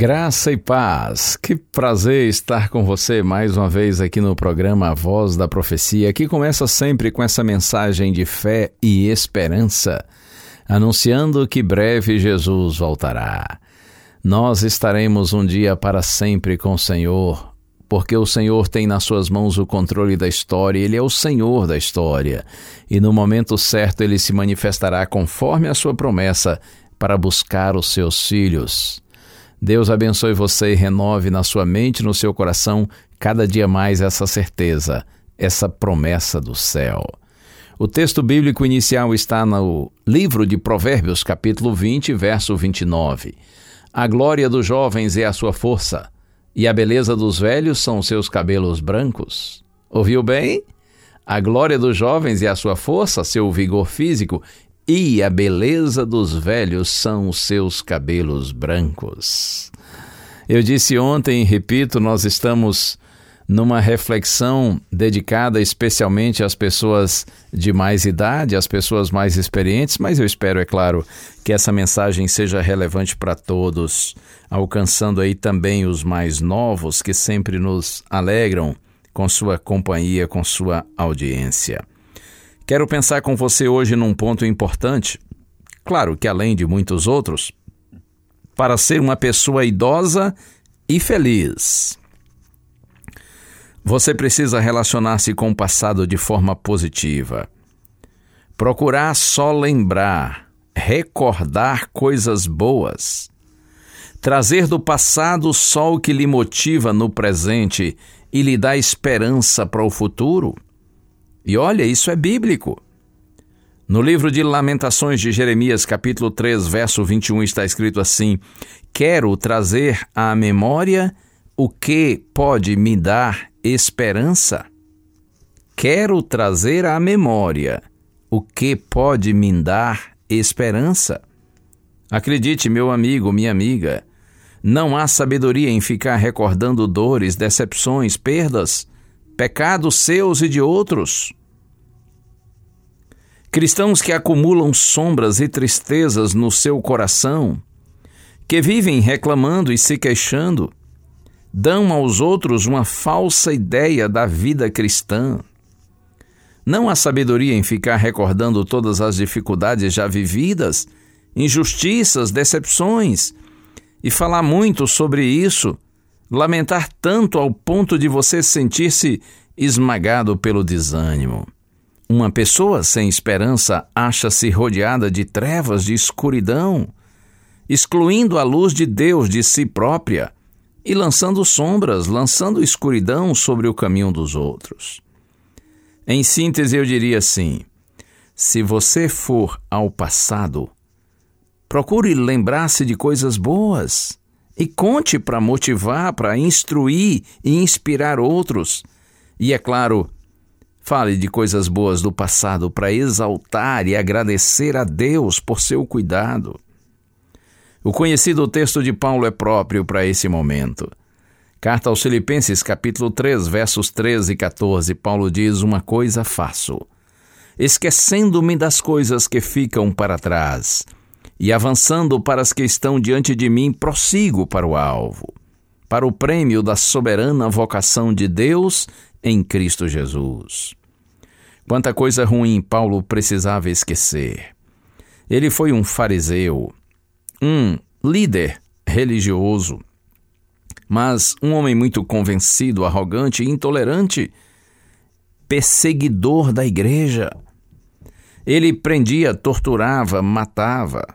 Graça e paz. Que prazer estar com você mais uma vez aqui no programa A Voz da Profecia, que começa sempre com essa mensagem de fé e esperança, anunciando que breve Jesus voltará. Nós estaremos um dia para sempre com o Senhor, porque o Senhor tem nas suas mãos o controle da história, ele é o Senhor da história, e no momento certo ele se manifestará conforme a sua promessa para buscar os seus filhos. Deus abençoe você e renove na sua mente e no seu coração cada dia mais essa certeza, essa promessa do céu. O texto bíblico inicial está no livro de Provérbios, capítulo 20, verso 29. A glória dos jovens é a sua força, e a beleza dos velhos são seus cabelos brancos. Ouviu bem? A glória dos jovens é a sua força, seu vigor físico, e a beleza dos velhos são os seus cabelos brancos. Eu disse ontem e repito, nós estamos numa reflexão dedicada especialmente às pessoas de mais idade, às pessoas mais experientes, mas eu espero, é claro, que essa mensagem seja relevante para todos, alcançando aí também os mais novos que sempre nos alegram com sua companhia, com sua audiência. Quero pensar com você hoje num ponto importante, claro que além de muitos outros, para ser uma pessoa idosa e feliz. Você precisa relacionar-se com o passado de forma positiva. Procurar só lembrar, recordar coisas boas. Trazer do passado só o que lhe motiva no presente e lhe dá esperança para o futuro. E olha, isso é bíblico. No livro de Lamentações de Jeremias, capítulo 3, verso 21, está escrito assim: Quero trazer à memória o que pode me dar esperança. Quero trazer à memória o que pode me dar esperança. Acredite, meu amigo, minha amiga, não há sabedoria em ficar recordando dores, decepções, perdas, pecados seus e de outros. Cristãos que acumulam sombras e tristezas no seu coração, que vivem reclamando e se queixando, dão aos outros uma falsa ideia da vida cristã. Não há sabedoria em ficar recordando todas as dificuldades já vividas, injustiças, decepções, e falar muito sobre isso, lamentar tanto ao ponto de você sentir-se esmagado pelo desânimo. Uma pessoa sem esperança acha-se rodeada de trevas, de escuridão, excluindo a luz de Deus de si própria e lançando sombras, lançando escuridão sobre o caminho dos outros. Em síntese, eu diria assim: se você for ao passado, procure lembrar-se de coisas boas e conte para motivar, para instruir e inspirar outros. E é claro, fale de coisas boas do passado para exaltar e agradecer a Deus por seu cuidado. O conhecido texto de Paulo é próprio para esse momento. Carta aos Filipenses, capítulo 3, versos 13 e 14, Paulo diz: Uma coisa faço, esquecendo-me das coisas que ficam para trás e avançando para as que estão diante de mim, prossigo para o alvo, para o prêmio da soberana vocação de Deus em Cristo Jesus. Quanta coisa ruim Paulo precisava esquecer. Ele foi um fariseu, um líder religioso mas um homem muito convencido, arrogante, intolerante, perseguidor da igreja. Ele prendia, torturava, matava.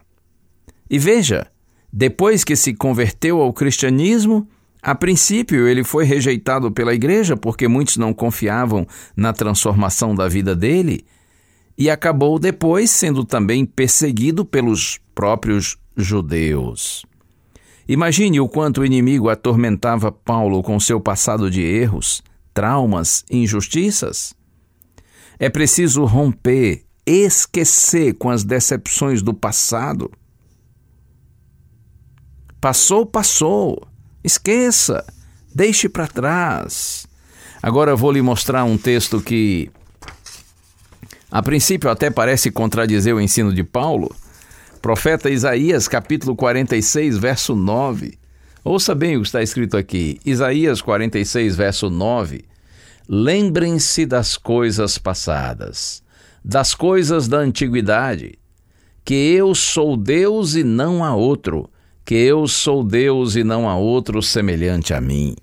E veja, depois que se converteu ao cristianismo, a princípio ele foi rejeitado pela igreja porque muitos não confiavam na transformação da vida dele e acabou depois sendo também perseguido pelos próprios judeus. Imagine o quanto o inimigo atormentava Paulo com seu passado de erros, traumas injustiças. É preciso romper, esquecer com as decepções do passado. Passou, passou. Esqueça, deixe para trás. Agora vou lhe mostrar um texto que, a princípio, até parece contradizer o ensino de Paulo Profeta Isaías, capítulo 46, verso 9. Ouça bem o que está escrito aqui. Isaías 46, verso 9. Lembrem-se das coisas passadas, das coisas da antiguidade, que eu sou Deus e não há outro, que eu sou Deus e não há outro semelhante a mim.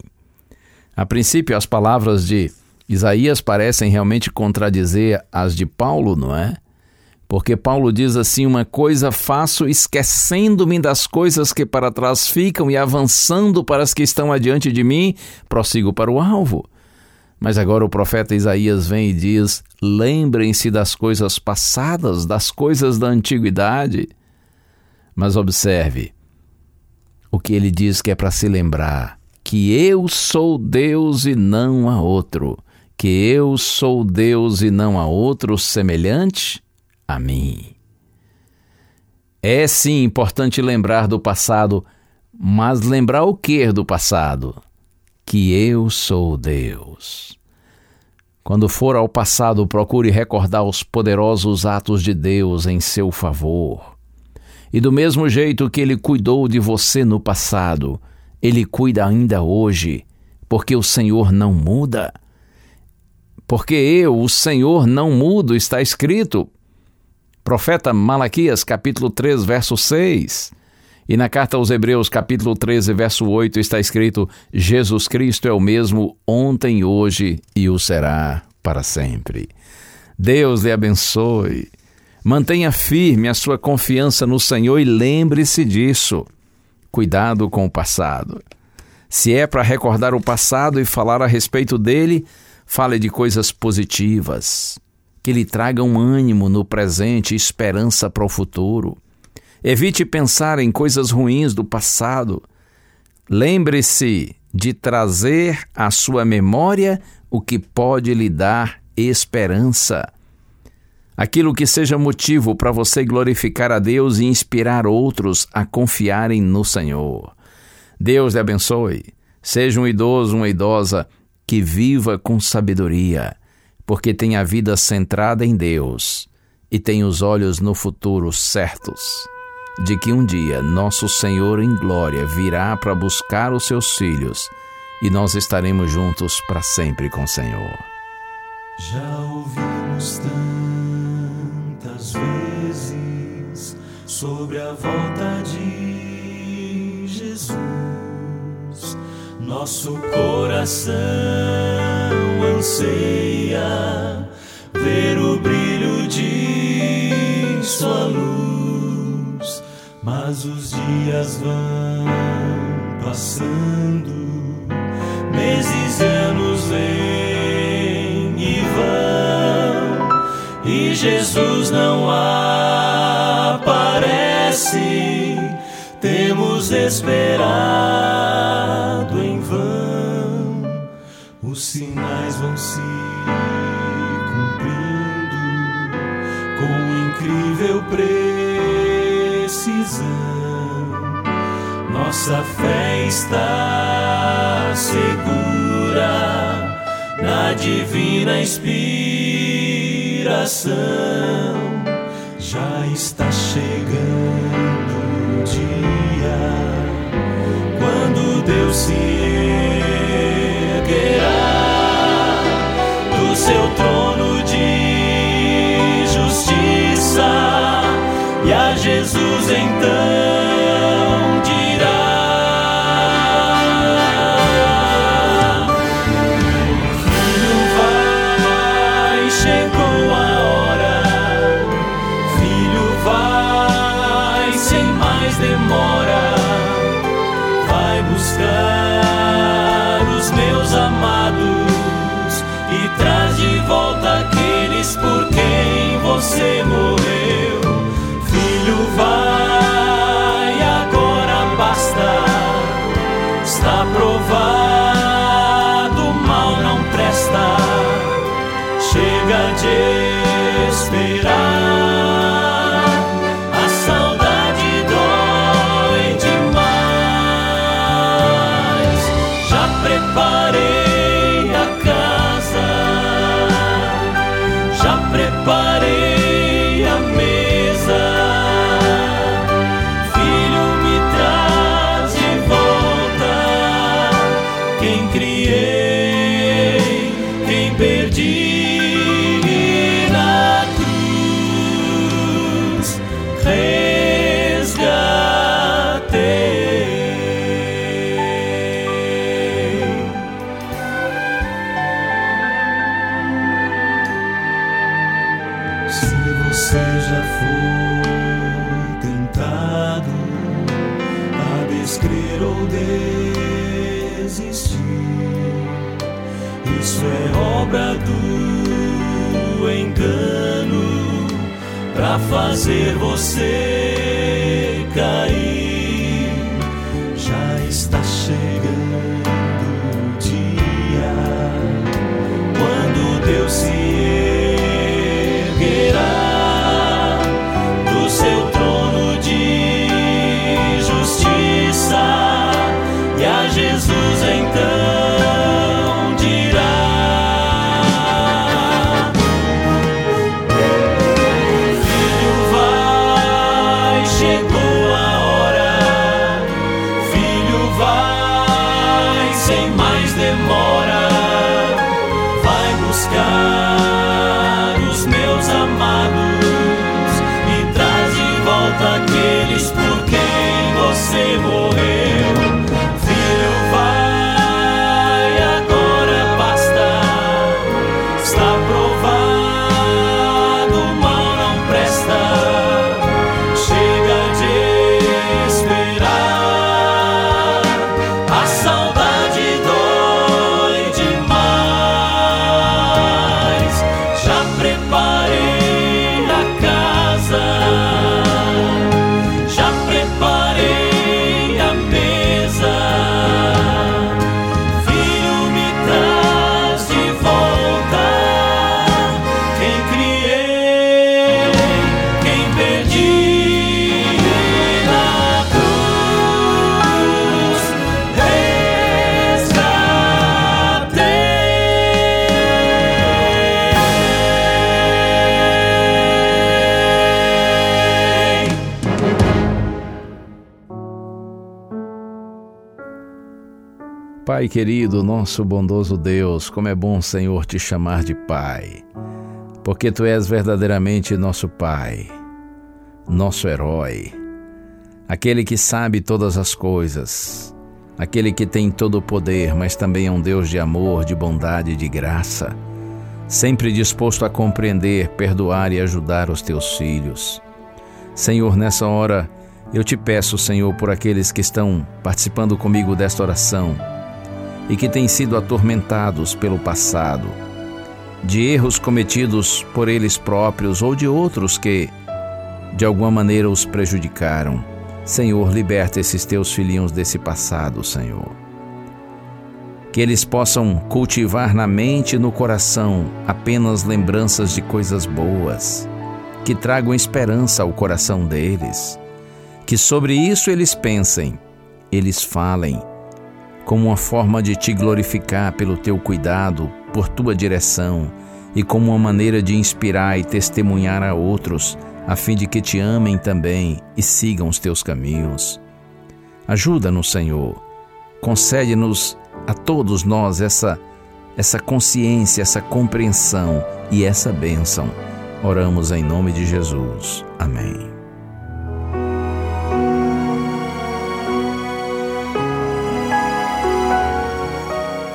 A princípio, as palavras de Isaías parecem realmente contradizer as de Paulo, não é? Porque Paulo diz assim: Uma coisa faço, esquecendo-me das coisas que para trás ficam e avançando para as que estão adiante de mim, prossigo para o alvo. Mas agora o profeta Isaías vem e diz: Lembrem-se das coisas passadas, das coisas da antiguidade. Mas observe o que ele diz que é para se lembrar: que eu sou Deus e não há outro, que eu sou Deus e não há outro semelhante a mim. É sim importante lembrar do passado, mas lembrar o que do passado? Que eu sou Deus. Quando for ao passado, procure recordar os poderosos atos de Deus em seu favor. E do mesmo jeito que Ele cuidou de você no passado, Ele cuida ainda hoje, porque o Senhor não muda. Porque eu, o Senhor, não mudo, está escrito. Profeta Malaquias, capítulo 3, verso 6. E na carta aos Hebreus, capítulo 13, verso 8, está escrito: Jesus Cristo é o mesmo ontem, hoje e o será para sempre. Deus lhe abençoe. Mantenha firme a sua confiança no Senhor e lembre-se disso. Cuidado com o passado. Se é para recordar o passado e falar a respeito dele, fale de coisas positivas que lhe tragam ânimo no presente e esperança para o futuro. Evite pensar em coisas ruins do passado. Lembre-se de trazer à sua memória o que pode lhe dar esperança. Aquilo que seja motivo para você glorificar a Deus e inspirar outros a confiarem no Senhor. Deus lhe abençoe. Seja um idoso, uma idosa que viva com sabedoria porque tem a vida centrada em Deus e tem os olhos no futuro certos de que um dia nosso Senhor em glória virá para buscar os seus filhos e nós estaremos juntos para sempre com o Senhor. Já ouvimos tantas vezes sobre a volta de Jesus, nosso coração anseia ver o brilho de sua luz, mas os dias vão passando, Jesus não aparece. Temos esperado em os sinais vão se cumprindo com incrível precisão. Nossa fé está segura na divina inspiração. Já está chegando o dia quando Deus se erguerá do seu trono de justiça e a Jesus então. Você morreu, fazer você cair. Já está chegando o dia quando Deus se Pai querido, nosso bondoso Deus, como é bom, Senhor, te chamar de Pai, porque tu és verdadeiramente nosso Pai, nosso herói, aquele que sabe todas as coisas, aquele que tem todo o poder, mas também é um Deus de amor, de bondade e de graça, sempre disposto a compreender, perdoar e ajudar os teus filhos. Senhor, nessa hora, eu te peço, Senhor, por aqueles que estão participando comigo desta oração, e que têm sido atormentados pelo passado, de erros cometidos por eles próprios ou de outros que, de alguma maneira, os prejudicaram. Senhor, liberta esses teus filhinhos desse passado, Senhor. Que eles possam cultivar na mente e no coração apenas lembranças de coisas boas, que tragam esperança ao coração deles. Que sobre isso eles pensem eles falem, como uma forma de te glorificar pelo teu cuidado, por tua direção e como uma maneira de inspirar e testemunhar a outros, a fim de que te amem também e sigam os teus caminhos. Ajuda-nos, Senhor. Concede-nos a todos nós essa essa consciência, essa compreensão e essa bênção. Oramos em nome de Jesus. Amém.